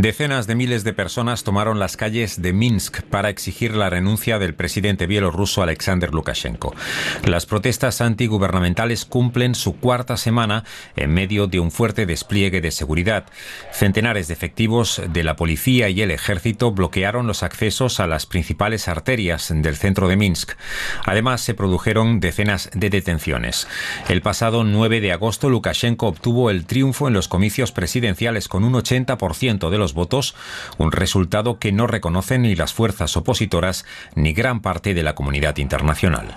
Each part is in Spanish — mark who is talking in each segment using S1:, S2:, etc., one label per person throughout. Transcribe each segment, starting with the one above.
S1: Decenas de miles de personas tomaron las calles de Minsk para exigir la renuncia del presidente bielorruso Alexander Lukashenko. Las protestas antigubernamentales cumplen su cuarta semana en medio de un fuerte despliegue de seguridad. Centenares de efectivos de la policía y el ejército bloquearon los accesos a las principales arterias del centro de Minsk. Además, se produjeron decenas de detenciones. El pasado 9 de agosto, Lukashenko obtuvo el triunfo en los comicios presidenciales con un 80% de los votos, un resultado que no reconocen ni las fuerzas opositoras ni gran parte de la comunidad internacional.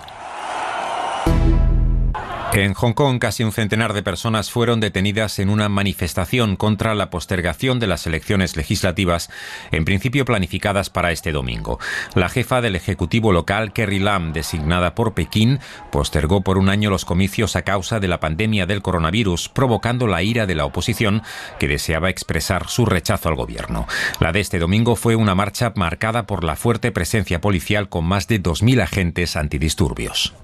S1: En Hong Kong, casi un centenar de personas fueron detenidas en una manifestación contra la postergación de las elecciones legislativas, en principio planificadas para este domingo. La jefa del Ejecutivo local, Kerry Lam, designada por Pekín, postergó por un año los comicios a causa de la pandemia del coronavirus, provocando la ira de la oposición, que deseaba expresar su rechazo al gobierno. La de este domingo fue una marcha marcada por la fuerte presencia policial con más de 2.000 agentes antidisturbios.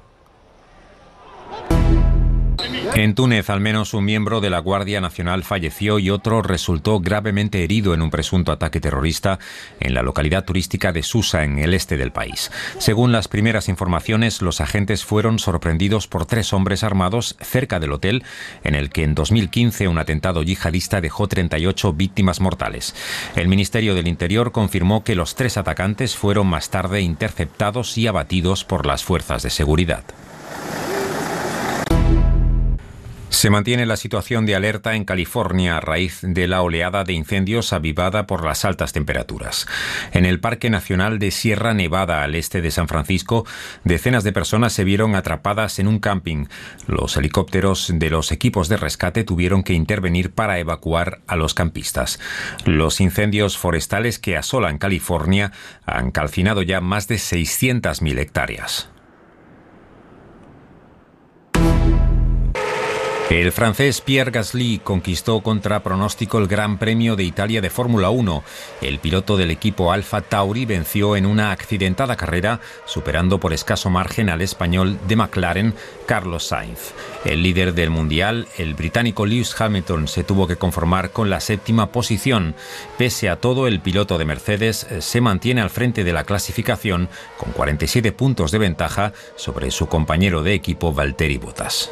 S1: En Túnez, al menos un miembro de la Guardia Nacional falleció y otro resultó gravemente herido en un presunto ataque terrorista en la localidad turística de Susa, en el este del país. Según las primeras informaciones, los agentes fueron sorprendidos por tres hombres armados cerca del hotel, en el que en 2015 un atentado yihadista dejó 38 víctimas mortales. El Ministerio del Interior confirmó que los tres atacantes fueron más tarde interceptados y abatidos por las fuerzas de seguridad. Se mantiene la situación de alerta en California a raíz de la oleada de incendios avivada por las altas temperaturas. En el Parque Nacional de Sierra Nevada, al este de San Francisco, decenas de personas se vieron atrapadas en un camping. Los helicópteros de los equipos de rescate tuvieron que intervenir para evacuar a los campistas. Los incendios forestales que asolan California han calcinado ya más de 600.000 hectáreas. El francés Pierre Gasly conquistó contra pronóstico el Gran Premio de Italia de Fórmula 1. El piloto del equipo Alfa Tauri venció en una accidentada carrera, superando por escaso margen al español de McLaren, Carlos Sainz. El líder del Mundial, el británico Lewis Hamilton, se tuvo que conformar con la séptima posición. Pese a todo, el piloto de Mercedes eh, se mantiene al frente de la clasificación con 47 puntos de ventaja sobre su compañero de equipo Valtteri Bottas.